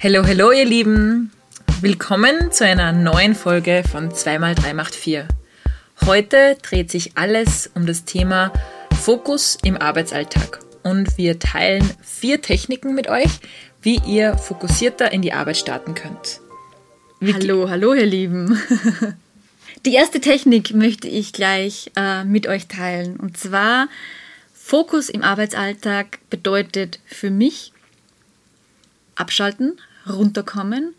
Hallo, hallo ihr Lieben. Willkommen zu einer neuen Folge von 2x3 macht 4. Heute dreht sich alles um das Thema Fokus im Arbeitsalltag und wir teilen vier Techniken mit euch, wie ihr fokussierter in die Arbeit starten könnt. Wie hallo, hallo ihr Lieben. Die erste Technik möchte ich gleich äh, mit euch teilen und zwar Fokus im Arbeitsalltag bedeutet für mich abschalten, runterkommen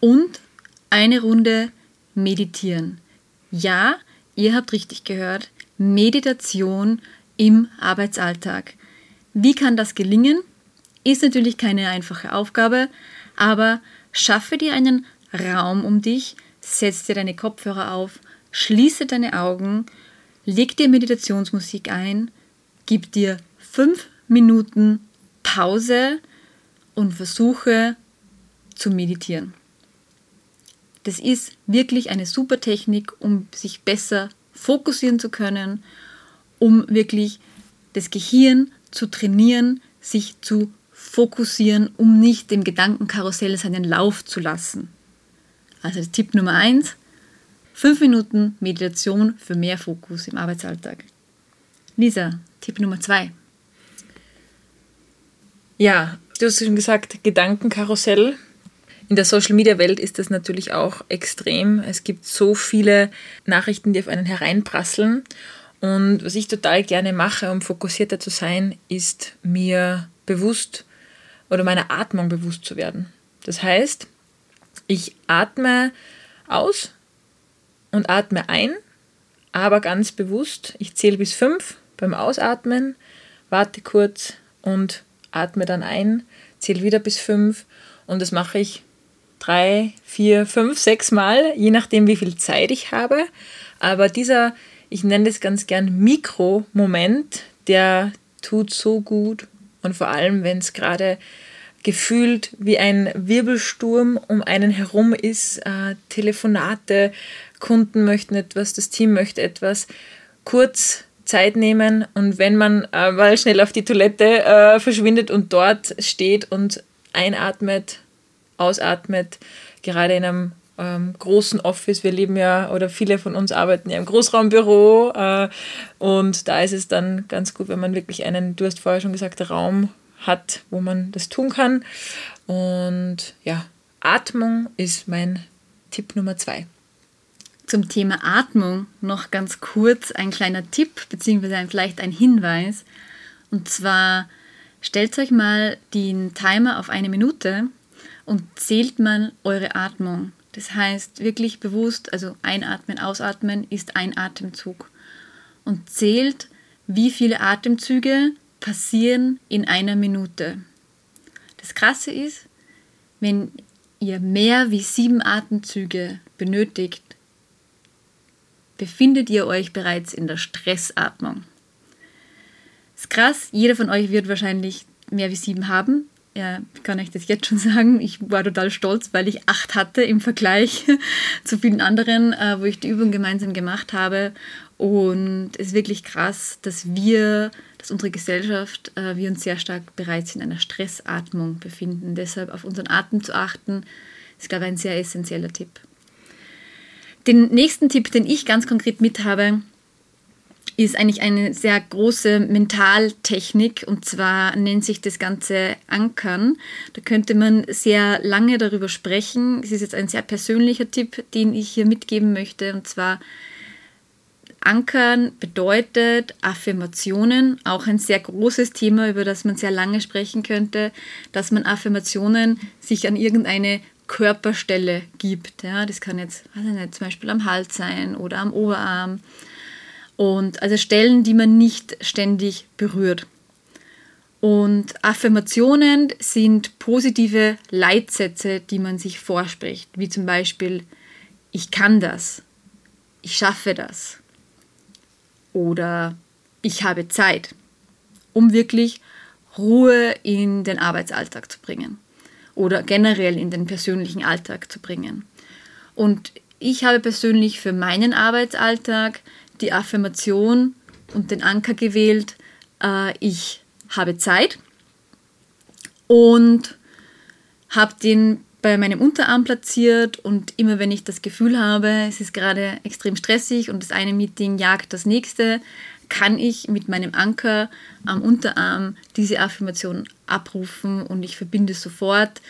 und eine Runde meditieren. Ja, ihr habt richtig gehört, Meditation im Arbeitsalltag. Wie kann das gelingen? Ist natürlich keine einfache Aufgabe, aber schaffe dir einen Raum um dich, setz dir deine Kopfhörer auf, schließe deine Augen, leg dir Meditationsmusik ein, gib dir fünf Minuten Pause und versuche zu meditieren. Das ist wirklich eine super Technik, um sich besser fokussieren zu können, um wirklich das Gehirn zu trainieren, sich zu fokussieren, um nicht dem Gedankenkarussell seinen Lauf zu lassen. Also Tipp Nummer eins: fünf Minuten Meditation für mehr Fokus im Arbeitsalltag. Lisa, Tipp Nummer zwei. Ja, du hast schon gesagt, Gedankenkarussell. In der Social-Media-Welt ist das natürlich auch extrem. Es gibt so viele Nachrichten, die auf einen hereinprasseln. Und was ich total gerne mache, um fokussierter zu sein, ist mir bewusst oder meiner Atmung bewusst zu werden. Das heißt, ich atme aus und atme ein, aber ganz bewusst. Ich zähle bis fünf beim Ausatmen, warte kurz und atme dann ein, zähle wieder bis fünf und das mache ich drei, vier, fünf, sechs Mal, je nachdem, wie viel Zeit ich habe. Aber dieser, ich nenne das ganz gern Mikromoment, der tut so gut. Und vor allem, wenn es gerade gefühlt wie ein Wirbelsturm um einen herum ist, äh, Telefonate, Kunden möchten etwas, das Team möchte etwas, kurz Zeit nehmen und wenn man äh, mal schnell auf die Toilette äh, verschwindet und dort steht und einatmet, ausatmet, gerade in einem ähm, großen Office. Wir leben ja, oder viele von uns arbeiten ja im Großraumbüro äh, und da ist es dann ganz gut, wenn man wirklich einen, du hast vorher schon gesagt, Raum hat, wo man das tun kann. Und ja, Atmung ist mein Tipp Nummer zwei. Zum Thema Atmung noch ganz kurz ein kleiner Tipp, beziehungsweise vielleicht ein Hinweis. Und zwar stellt euch mal den Timer auf eine Minute und zählt mal eure Atmung. Das heißt wirklich bewusst, also einatmen, ausatmen ist ein Atemzug. Und zählt, wie viele Atemzüge passieren in einer Minute. Das Krasse ist, wenn ihr mehr wie sieben Atemzüge benötigt, befindet ihr euch bereits in der Stressatmung. Das ist krass, jeder von euch wird wahrscheinlich mehr wie sieben haben. Ja, kann ich das jetzt schon sagen. Ich war total stolz, weil ich acht hatte im Vergleich zu vielen anderen, äh, wo ich die Übung gemeinsam gemacht habe. Und es ist wirklich krass, dass wir, dass unsere Gesellschaft, äh, wir uns sehr stark bereits in einer Stressatmung befinden. Deshalb auf unseren Atem zu achten, ist, glaube ich, ein sehr essentieller Tipp. Den nächsten Tipp, den ich ganz konkret mit habe, ist eigentlich eine sehr große Mentaltechnik und zwar nennt sich das Ganze Ankern. Da könnte man sehr lange darüber sprechen. Es ist jetzt ein sehr persönlicher Tipp, den ich hier mitgeben möchte und zwar Ankern bedeutet Affirmationen, auch ein sehr großes Thema, über das man sehr lange sprechen könnte, dass man Affirmationen sich an irgendeine Körperstelle gibt. Ja, das kann jetzt ich nicht, zum Beispiel am Hals sein oder am Oberarm. Und also Stellen, die man nicht ständig berührt. Und Affirmationen sind positive Leitsätze, die man sich vorspricht, wie zum Beispiel, ich kann das, ich schaffe das, oder ich habe Zeit, um wirklich Ruhe in den Arbeitsalltag zu bringen. Oder generell in den persönlichen Alltag zu bringen. Und ich habe persönlich für meinen Arbeitsalltag die Affirmation und den Anker gewählt, äh, ich habe Zeit und habe den bei meinem Unterarm platziert und immer wenn ich das Gefühl habe, es ist gerade extrem stressig und das eine Meeting jagt das nächste, kann ich mit meinem Anker am Unterarm diese Affirmation abrufen und ich verbinde sofort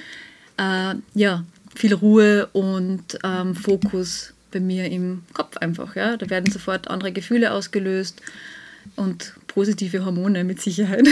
äh, ja, viel Ruhe und ähm, Fokus bei mir im Kopf einfach. Ja? Da werden sofort andere Gefühle ausgelöst und positive Hormone mit Sicherheit.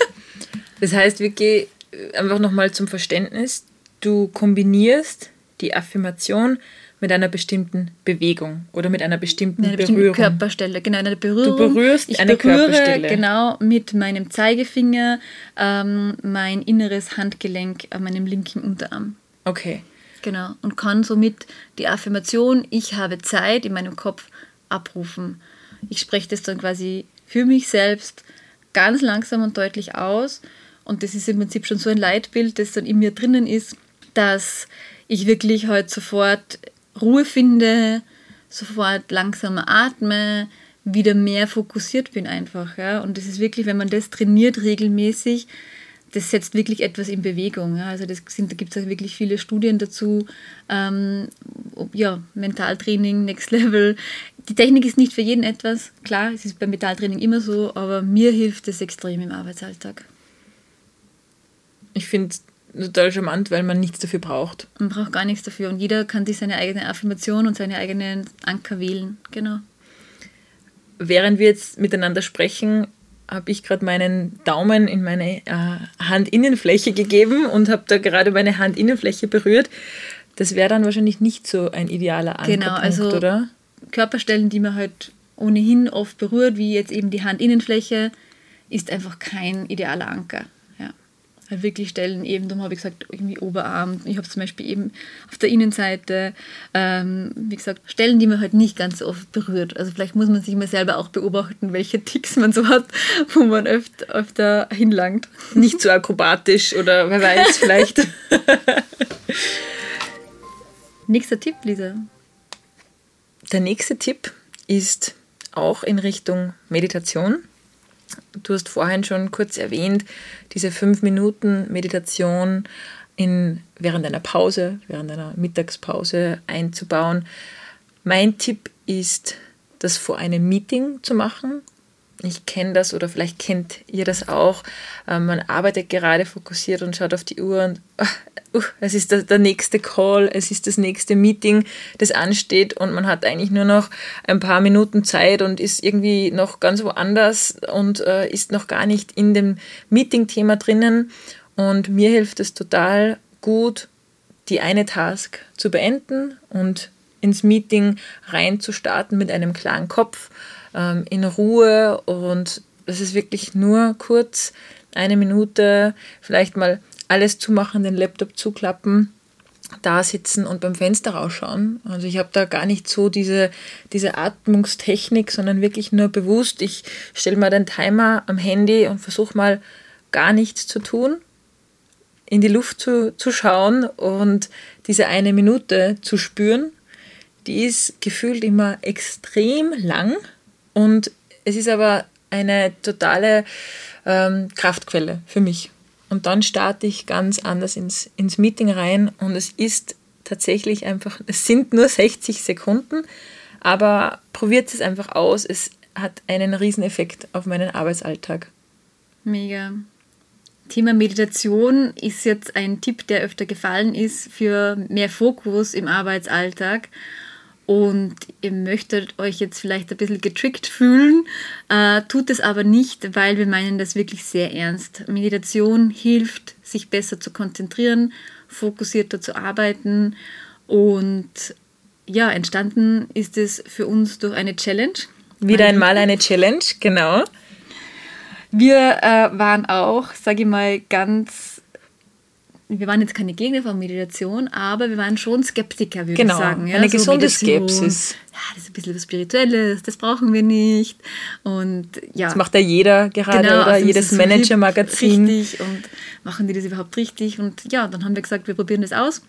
das heißt, wir gehen einfach nochmal zum Verständnis. Du kombinierst die Affirmation mit einer bestimmten Bewegung oder mit einer bestimmten eine Berührung. Körperstelle, genau, eine Berührung. Du berührst ich eine berühre, Körperstelle. genau, mit meinem Zeigefinger ähm, mein inneres Handgelenk an meinem linken Unterarm. Okay. Genau. Und kann somit die Affirmation, ich habe Zeit in meinem Kopf abrufen. Ich spreche das dann quasi für mich selbst ganz langsam und deutlich aus. Und das ist im Prinzip schon so ein Leitbild, das dann in mir drinnen ist, dass ich wirklich heute sofort Ruhe finde, sofort langsamer atme, wieder mehr fokussiert bin einfach. Ja? Und das ist wirklich, wenn man das trainiert regelmäßig, das setzt wirklich etwas in Bewegung. Ja? Also das sind, da gibt es auch wirklich viele Studien dazu. Ähm, ja, Mentaltraining, Next Level. Die Technik ist nicht für jeden etwas. Klar, es ist beim Mentaltraining immer so, aber mir hilft es extrem im Arbeitsalltag. Ich finde total charmant, weil man nichts dafür braucht. Man braucht gar nichts dafür und jeder kann sich seine eigene Affirmation und seine eigenen Anker wählen. Genau. Während wir jetzt miteinander sprechen, habe ich gerade meinen Daumen in meine äh, Handinnenfläche gegeben und habe da gerade meine Handinnenfläche berührt. Das wäre dann wahrscheinlich nicht so ein idealer Ankerpunkt, genau, also oder? Körperstellen, die man halt ohnehin oft berührt, wie jetzt eben die Handinnenfläche, ist einfach kein idealer Anker. Halt wirklich Stellen, eben, darum habe ich gesagt, irgendwie Oberarm. Ich habe zum Beispiel eben auf der Innenseite, ähm, wie gesagt, Stellen, die man halt nicht ganz so oft berührt. Also vielleicht muss man sich mal selber auch beobachten, welche Ticks man so hat, wo man öfter, öfter hinlangt. Nicht so akrobatisch oder wer weiß, vielleicht. Nächster Tipp, Lisa. Der nächste Tipp ist auch in Richtung Meditation. Du hast vorhin schon kurz erwähnt, diese fünf Minuten Meditation in, während einer Pause, während einer Mittagspause einzubauen. Mein Tipp ist, das vor einem Meeting zu machen. Ich kenne das oder vielleicht kennt ihr das auch. Ähm, man arbeitet gerade fokussiert und schaut auf die Uhr und uh, es ist der, der, nächste Call, es ist das nächste Meeting, das ansteht und man hat eigentlich nur noch ein paar Minuten Zeit und ist irgendwie noch ganz woanders und äh, ist noch gar nicht in dem Meeting-Thema drinnen. Und mir hilft es total gut, die eine Task zu beenden und ins Meeting rein zu starten mit einem klaren Kopf ähm, in Ruhe und es ist wirklich nur kurz eine Minute, vielleicht mal alles zumachen, den Laptop zuklappen, da sitzen und beim Fenster rausschauen. Also ich habe da gar nicht so diese, diese Atmungstechnik, sondern wirklich nur bewusst, ich stelle mal den Timer am Handy und versuche mal gar nichts zu tun, in die Luft zu, zu schauen und diese eine Minute zu spüren. Die ist gefühlt immer extrem lang und es ist aber eine totale ähm, Kraftquelle für mich. Und dann starte ich ganz anders ins, ins Meeting rein und es ist tatsächlich einfach, es sind nur 60 Sekunden, aber probiert es einfach aus. Es hat einen riesen Effekt auf meinen Arbeitsalltag. Mega. Thema Meditation ist jetzt ein Tipp, der öfter gefallen ist für mehr Fokus im Arbeitsalltag und ihr möchtet euch jetzt vielleicht ein bisschen getrickt fühlen, äh, tut es aber nicht, weil wir meinen das wirklich sehr ernst. Meditation hilft, sich besser zu konzentrieren, fokussierter zu arbeiten und ja, entstanden ist es für uns durch eine Challenge. Wieder einmal eine Challenge, genau. Wir äh, waren auch, sage ich mal, ganz wir waren jetzt keine Gegner von Meditation, aber wir waren schon Skeptiker, würde genau, ich sagen. Ja? Eine so gesunde Meditation, Skepsis. Ja, das ist ein bisschen was Spirituelles, das brauchen wir nicht. Und ja. Das macht ja jeder gerade genau, oder also jedes Manager-Magazin. Richtig und machen die das überhaupt richtig? Und ja, dann haben wir gesagt, wir probieren das aus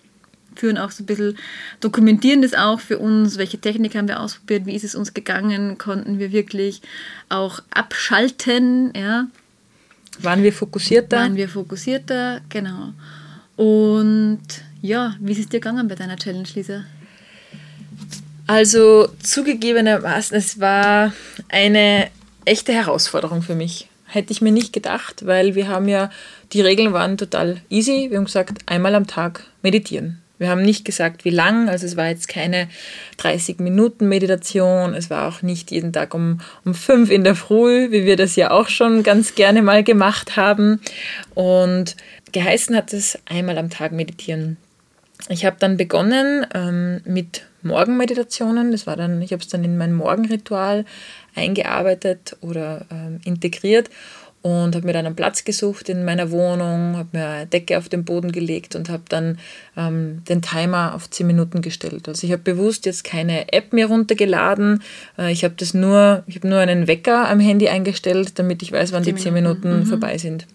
führen auch so ein bisschen, dokumentieren das auch für uns, welche Technik haben wir ausprobiert, wie ist es uns gegangen, konnten wir wirklich auch abschalten, ja. Waren wir fokussierter? Waren wir fokussierter, genau. Und ja, wie ist es dir gegangen bei deiner Challenge, Lisa? Also zugegebenermaßen, es war eine echte Herausforderung für mich. Hätte ich mir nicht gedacht, weil wir haben ja, die Regeln waren total easy. Wir haben gesagt, einmal am Tag meditieren. Wir haben nicht gesagt, wie lang, also es war jetzt keine 30 Minuten Meditation, es war auch nicht jeden Tag um, um fünf in der Früh, wie wir das ja auch schon ganz gerne mal gemacht haben. Und geheißen hat es einmal am Tag meditieren. Ich habe dann begonnen ähm, mit Morgenmeditationen. Das war dann, ich habe es dann in mein Morgenritual eingearbeitet oder ähm, integriert und habe mir dann einen Platz gesucht in meiner Wohnung, habe mir eine Decke auf den Boden gelegt und habe dann ähm, den Timer auf 10 Minuten gestellt. Also ich habe bewusst jetzt keine App mehr runtergeladen. Äh, ich habe das nur, ich habe nur einen Wecker am Handy eingestellt, damit ich weiß, wann 10 die 10 Minuten, Minuten mhm. vorbei sind.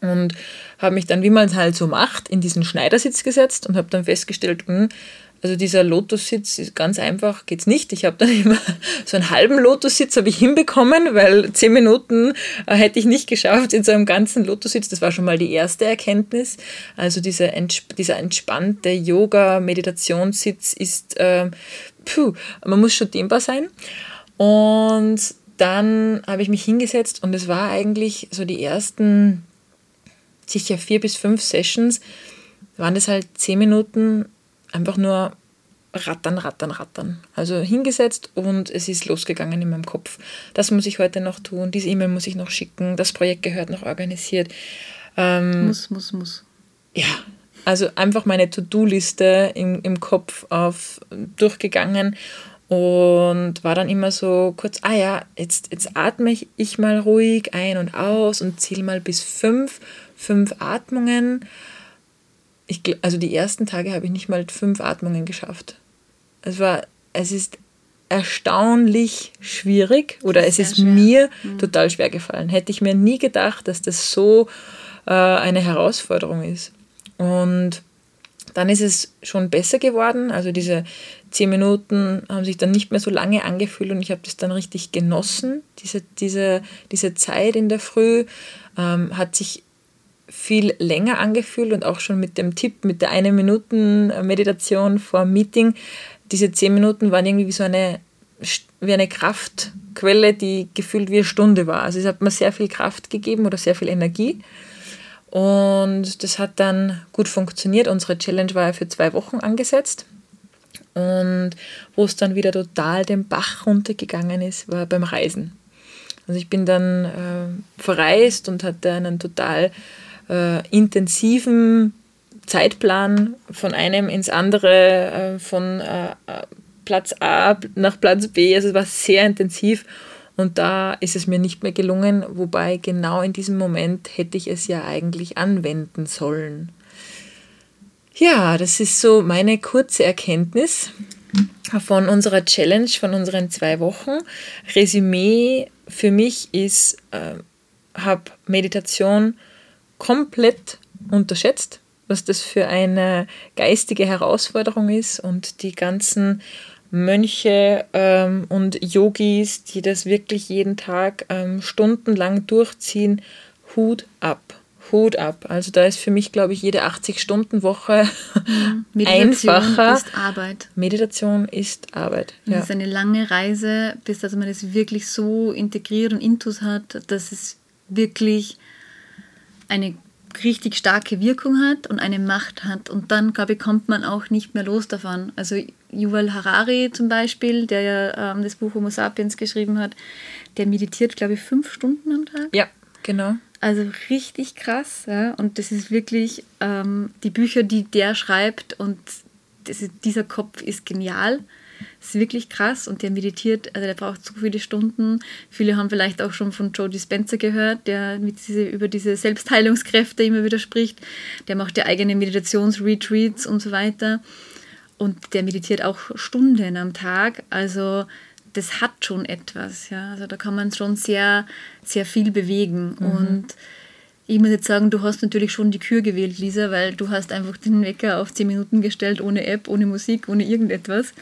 Und habe mich dann, wie man es halt so macht, in diesen Schneidersitz gesetzt und habe dann festgestellt, mh, hm, also dieser Lotussitz ist ganz einfach, geht's nicht. Ich habe dann immer so einen halben Lotussitz habe ich hinbekommen, weil zehn Minuten äh, hätte ich nicht geschafft in so einem ganzen Lotussitz. Das war schon mal die erste Erkenntnis. Also diese, dieser entspannte Yoga-Meditationssitz ist, äh, puh, man muss schon dehnbar sein. Und dann habe ich mich hingesetzt und es war eigentlich so die ersten sicher vier bis fünf Sessions, waren das halt zehn Minuten einfach nur rattern, rattern, rattern. Also hingesetzt und es ist losgegangen in meinem Kopf. Das muss ich heute noch tun, diese E-Mail muss ich noch schicken, das Projekt gehört noch organisiert. Ähm, muss, muss, muss. Ja, also einfach meine To-Do-Liste im, im Kopf auf, durchgegangen und war dann immer so kurz, ah ja, jetzt, jetzt atme ich mal ruhig ein und aus und zähle mal bis fünf, fünf Atmungen ich, also die ersten Tage habe ich nicht mal fünf Atmungen geschafft. Es war, es ist erstaunlich schwierig oder es ist schwer. mir mhm. total schwer gefallen. Hätte ich mir nie gedacht, dass das so äh, eine Herausforderung ist. Und dann ist es schon besser geworden. Also diese zehn Minuten haben sich dann nicht mehr so lange angefühlt und ich habe das dann richtig genossen. Diese, diese, diese Zeit in der Früh ähm, hat sich viel länger angefühlt und auch schon mit dem Tipp, mit der eine Minuten Meditation vor Meeting. Diese zehn Minuten waren irgendwie wie so eine, wie eine Kraftquelle, die gefühlt wie eine Stunde war. Also es hat mir sehr viel Kraft gegeben oder sehr viel Energie. Und das hat dann gut funktioniert. Unsere Challenge war ja für zwei Wochen angesetzt. Und wo es dann wieder total den Bach runtergegangen ist, war beim Reisen. Also ich bin dann äh, verreist und hatte einen total äh, intensiven Zeitplan von einem ins andere, äh, von äh, Platz A nach Platz B. Also es war sehr intensiv und da ist es mir nicht mehr gelungen, wobei genau in diesem Moment hätte ich es ja eigentlich anwenden sollen. Ja, das ist so meine kurze Erkenntnis von unserer Challenge, von unseren zwei Wochen. Resümee für mich ist, äh, habe Meditation komplett unterschätzt, was das für eine geistige Herausforderung ist und die ganzen Mönche ähm, und Yogis, die das wirklich jeden Tag ähm, stundenlang durchziehen, Hut ab. Hut ab. Also da ist für mich, glaube ich, jede 80-Stunden-Woche mhm. einfacher. ist Arbeit. Meditation ist Arbeit. Ja. Das ist eine lange Reise, bis dass man das wirklich so integriert und intus hat, dass es wirklich eine richtig starke Wirkung hat und eine Macht hat. Und dann, glaube ich, kommt man auch nicht mehr los davon. Also Yuval Harari zum Beispiel, der ja ähm, das Buch Homo Sapiens geschrieben hat, der meditiert, glaube ich, fünf Stunden am Tag. Ja, genau. Also richtig krass. Ja? Und das ist wirklich ähm, die Bücher, die der schreibt und ist, dieser Kopf ist genial. Das ist wirklich krass und der meditiert, also der braucht so viele Stunden. Viele haben vielleicht auch schon von Joe Dispenza gehört, der mit diese, über diese Selbstheilungskräfte immer wieder spricht. Der macht ja eigene Meditationsretreats und so weiter. Und der meditiert auch Stunden am Tag. Also das hat schon etwas. Ja? Also da kann man schon sehr, sehr viel bewegen. Mhm. Und ich muss jetzt sagen, du hast natürlich schon die Kür gewählt, Lisa, weil du hast einfach den Wecker auf 10 Minuten gestellt, ohne App, ohne Musik, ohne irgendetwas.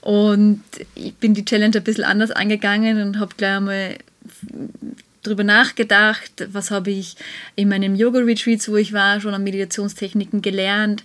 Und ich bin die Challenge ein bisschen anders angegangen und habe gleich einmal drüber nachgedacht, was habe ich in meinem Yoga-Retreats, wo ich war, schon an Meditationstechniken gelernt,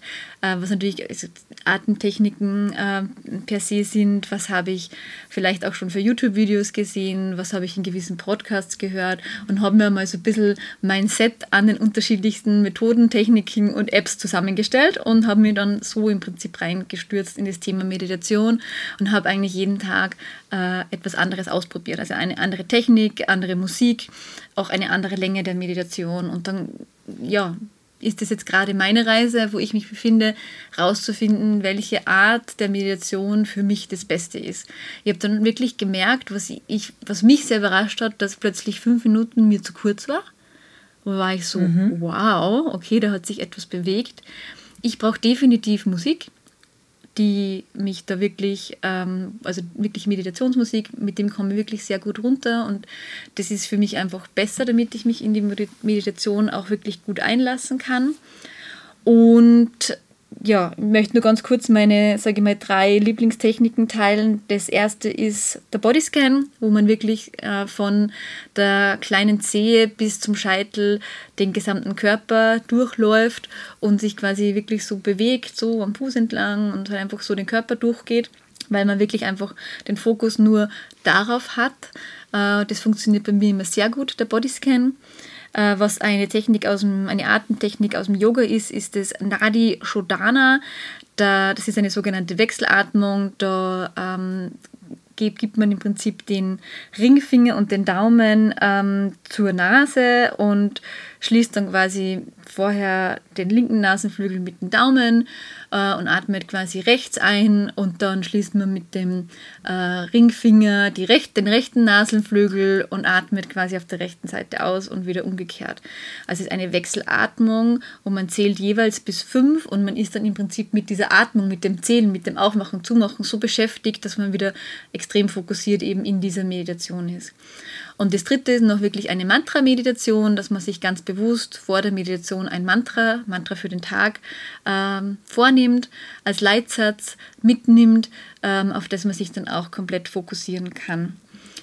was natürlich also Atemtechniken äh, per se sind, was habe ich vielleicht auch schon für YouTube-Videos gesehen, was habe ich in gewissen Podcasts gehört und habe mir mal so ein bisschen mein Set an den unterschiedlichsten Methoden, Techniken und Apps zusammengestellt und habe mir dann so im Prinzip reingestürzt in das Thema Meditation und habe eigentlich jeden Tag äh, etwas anderes ausprobiert. Also eine andere Technik, andere Musik, auch eine andere Länge der Meditation und dann ja, ist das jetzt gerade meine Reise, wo ich mich befinde, rauszufinden, welche Art der Meditation für mich das Beste ist. Ich habe dann wirklich gemerkt, was, ich, was mich sehr überrascht hat, dass plötzlich fünf Minuten mir zu kurz war. Wo war ich so, mhm. wow, okay, da hat sich etwas bewegt. Ich brauche definitiv Musik die mich da wirklich, ähm, also wirklich Meditationsmusik, mit dem komme ich wirklich sehr gut runter und das ist für mich einfach besser, damit ich mich in die Meditation auch wirklich gut einlassen kann. Und ja, ich möchte nur ganz kurz meine, sage ich mal, drei Lieblingstechniken teilen. Das erste ist der Bodyscan, wo man wirklich äh, von der kleinen Zehe bis zum Scheitel den gesamten Körper durchläuft und sich quasi wirklich so bewegt, so am Fuß entlang und halt einfach so den Körper durchgeht, weil man wirklich einfach den Fokus nur darauf hat. Äh, das funktioniert bei mir immer sehr gut, der Bodyscan. Äh, was eine Technik aus dem, eine Atemtechnik aus dem Yoga ist, ist das Nadi Shodhana. Da, das ist eine sogenannte Wechselatmung. Da ähm, gibt, gibt man im Prinzip den Ringfinger und den Daumen ähm, zur Nase und schließt dann quasi vorher den linken Nasenflügel mit dem Daumen äh, und atmet quasi rechts ein und dann schließt man mit dem äh, Ringfinger die recht, den rechten Nasenflügel und atmet quasi auf der rechten Seite aus und wieder umgekehrt. Also es ist eine Wechselatmung und man zählt jeweils bis fünf und man ist dann im Prinzip mit dieser Atmung, mit dem Zählen, mit dem Aufmachen, Zumachen so beschäftigt, dass man wieder extrem fokussiert eben in dieser Meditation ist. Und das dritte ist noch wirklich eine Mantra-Meditation, dass man sich ganz bewusst vor der Meditation ein Mantra, Mantra für den Tag, ähm, vornimmt, als Leitsatz mitnimmt, ähm, auf das man sich dann auch komplett fokussieren kann.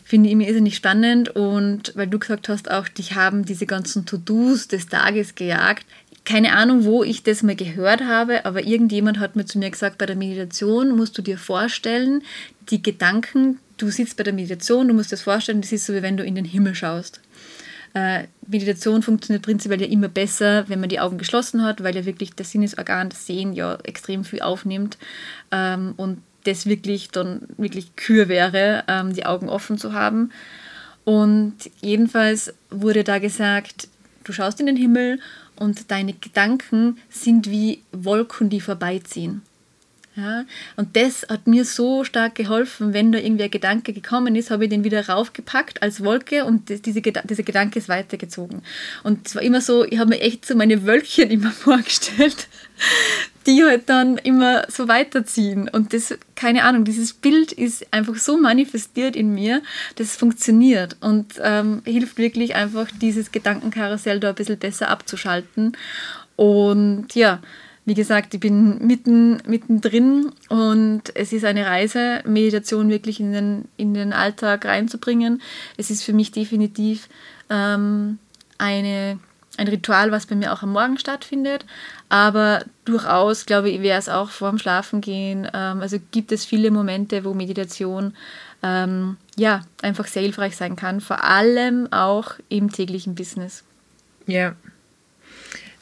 Finde ich mir irrsinnig spannend und weil du gesagt hast, auch dich haben diese ganzen To-Dos des Tages gejagt. Keine Ahnung, wo ich das mal gehört habe, aber irgendjemand hat mir zu mir gesagt, bei der Meditation musst du dir vorstellen, die Gedanken, du sitzt bei der Meditation, du musst dir das vorstellen, das ist so, wie wenn du in den Himmel schaust. Äh, Meditation funktioniert prinzipiell ja immer besser, wenn man die Augen geschlossen hat, weil ja wirklich das Sinnesorgan, das Sehen ja extrem viel aufnimmt ähm, und das wirklich dann wirklich Kür wäre, ähm, die Augen offen zu haben. Und jedenfalls wurde da gesagt, du schaust in den Himmel und deine Gedanken sind wie Wolken, die vorbeiziehen. Ja, und das hat mir so stark geholfen, wenn da irgendwie ein Gedanke gekommen ist, habe ich den wieder raufgepackt als Wolke und diese, dieser Gedanke ist weitergezogen. Und es war immer so, ich habe mir echt so meine Wölkchen immer vorgestellt, die halt dann immer so weiterziehen. Und das, keine Ahnung, dieses Bild ist einfach so manifestiert in mir, das funktioniert und ähm, hilft wirklich einfach, dieses Gedankenkarussell da ein bisschen besser abzuschalten. Und ja, wie gesagt, ich bin mitten, mittendrin und es ist eine Reise, Meditation wirklich in den, in den Alltag reinzubringen. Es ist für mich definitiv ähm, eine, ein Ritual, was bei mir auch am Morgen stattfindet, aber durchaus, glaube ich, wäre es auch vorm Schlafengehen. Ähm, also gibt es viele Momente, wo Meditation ähm, ja, einfach sehr hilfreich sein kann, vor allem auch im täglichen Business. Ja,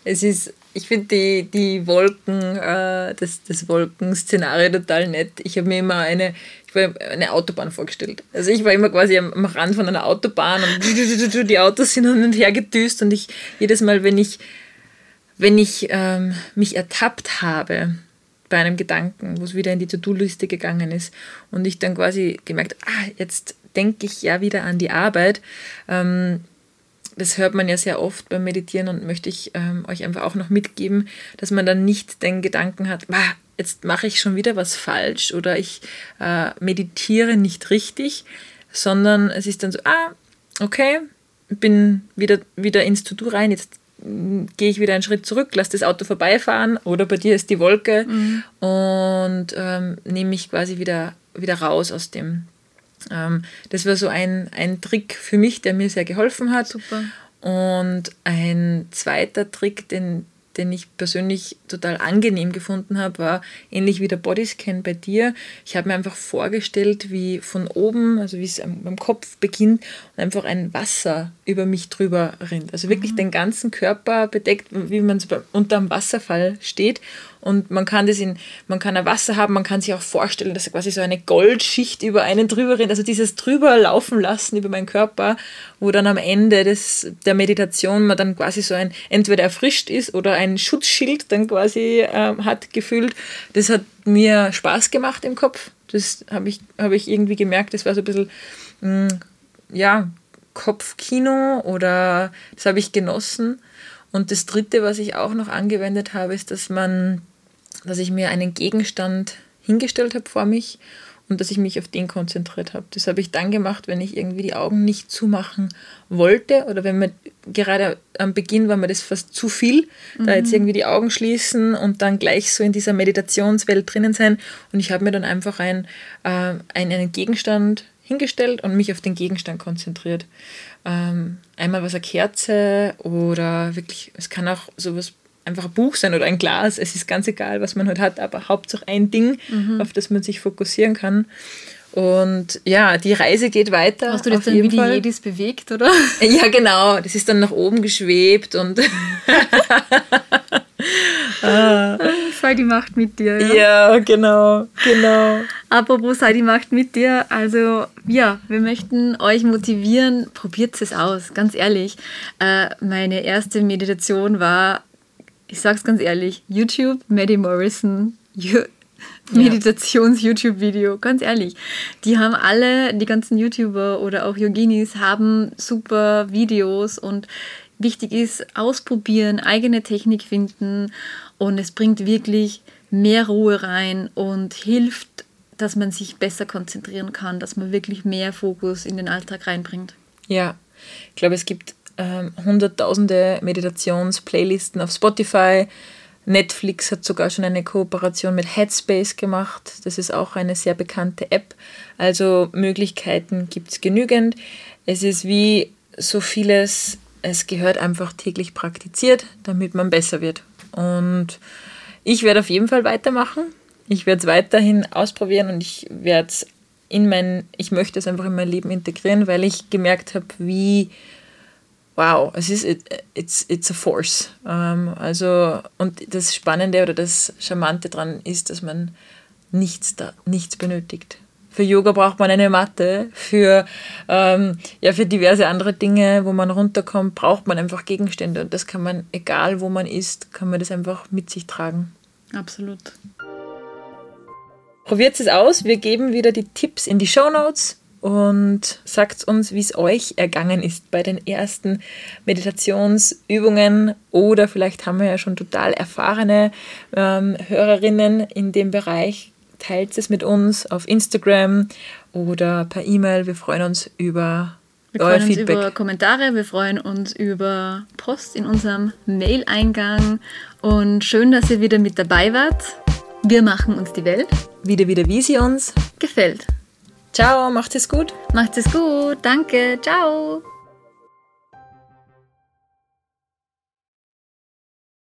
es ist ich finde die, die Wolken, äh, das, das Wolkenszenario total nett. Ich habe mir immer eine, ich war eine Autobahn vorgestellt. Also ich war immer quasi am, am Rand von einer Autobahn und die Autos sind hin und her gedüst und ich jedes Mal, wenn ich, wenn ich ähm, mich ertappt habe bei einem Gedanken, wo es wieder in die To-Do-Liste gegangen ist und ich dann quasi gemerkt, ah, jetzt denke ich ja wieder an die Arbeit, ähm, das hört man ja sehr oft beim Meditieren und möchte ich ähm, euch einfach auch noch mitgeben, dass man dann nicht den Gedanken hat, ah, jetzt mache ich schon wieder was falsch oder ich äh, meditiere nicht richtig, sondern es ist dann so, ah, okay, bin wieder, wieder ins To-Do rein, jetzt mm, gehe ich wieder einen Schritt zurück, lass das Auto vorbeifahren oder bei dir ist die Wolke mhm. und ähm, nehme mich quasi wieder, wieder raus aus dem, das war so ein, ein Trick für mich, der mir sehr geholfen hat. Super. Und ein zweiter Trick, den, den ich persönlich total angenehm gefunden habe, war ähnlich wie der Bodyscan bei dir. Ich habe mir einfach vorgestellt, wie von oben, also wie es am, am Kopf beginnt, und einfach ein Wasser über mich drüber rinnt. Also wirklich mhm. den ganzen Körper bedeckt, wie man unter einem Wasserfall steht und man kann das in, man kann ein Wasser haben, man kann sich auch vorstellen, dass quasi so eine Goldschicht über einen drüber rennt. Also dieses drüber laufen lassen über meinen Körper, wo dann am Ende des, der Meditation man dann quasi so ein, entweder erfrischt ist oder ein Schutzschild dann quasi ähm, hat gefühlt. Das hat mir Spaß gemacht im Kopf. Das habe ich, hab ich irgendwie gemerkt, das war so ein bisschen, mh, mm, ja, Kopfkino oder das habe ich genossen. Und das Dritte, was ich auch noch angewendet habe, ist, dass man dass ich mir einen Gegenstand hingestellt habe vor mich und dass ich mich auf den konzentriert habe. Das habe ich dann gemacht, wenn ich irgendwie die Augen nicht zumachen wollte oder wenn man gerade am Beginn war mir das fast zu viel, mhm. da jetzt mhm. irgendwie die Augen schließen und dann gleich so in dieser Meditationswelt drinnen sein. Und ich habe mir dann einfach ein, äh, einen Gegenstand hingestellt und mich auf den Gegenstand konzentriert. Ähm, einmal was eine Kerze oder wirklich, es kann auch sowas einfach ein Buch sein oder ein Glas. Es ist ganz egal, was man heute halt hat, aber Hauptsache ein Ding, mhm. auf das man sich fokussieren kann. Und ja, die Reise geht weiter. Hast du das dann wie die Jedis bewegt, oder? Ja, genau. Das ist dann nach oben geschwebt und. ah. Sei die Macht mit dir. Ja? ja, genau, genau. Apropos sei die Macht mit dir. Also, ja, wir möchten euch motivieren, probiert es aus, ganz ehrlich. Äh, meine erste Meditation war ich sag's ganz ehrlich, YouTube, Maddie Morrison, Meditations-YouTube-Video, ganz ehrlich. Die haben alle, die ganzen YouTuber oder auch Yoginis haben super Videos und wichtig ist, ausprobieren, eigene Technik finden und es bringt wirklich mehr Ruhe rein und hilft, dass man sich besser konzentrieren kann, dass man wirklich mehr Fokus in den Alltag reinbringt. Ja, ich glaube, es gibt ähm, hunderttausende Meditations-Playlisten auf Spotify. Netflix hat sogar schon eine Kooperation mit Headspace gemacht. Das ist auch eine sehr bekannte App. Also Möglichkeiten gibt es genügend. Es ist wie so vieles, es gehört einfach täglich praktiziert, damit man besser wird. Und ich werde auf jeden Fall weitermachen. Ich werde es weiterhin ausprobieren und ich werde es in mein, ich möchte es einfach in mein Leben integrieren, weil ich gemerkt habe, wie wow, es ist it's, it's a force. Ähm, also, und das Spannende oder das Charmante daran ist, dass man nichts, da, nichts benötigt. Für Yoga braucht man eine Matte, für, ähm, ja, für diverse andere Dinge, wo man runterkommt, braucht man einfach Gegenstände. Und das kann man, egal wo man ist, kann man das einfach mit sich tragen. Absolut. Probiert es aus. Wir geben wieder die Tipps in die Show Notes und sagt uns, wie es euch ergangen ist bei den ersten Meditationsübungen oder vielleicht haben wir ja schon total erfahrene ähm, Hörerinnen in dem Bereich. Teilt es mit uns auf Instagram oder per E-Mail. Wir freuen uns über wir freuen uns über Kommentare, wir freuen uns über Post in unserem Mail-Eingang und schön, dass ihr wieder mit dabei wart. Wir machen uns die Welt. Wieder, wieder, wie sie uns gefällt. Ciao, macht es gut. Macht es gut, danke, ciao.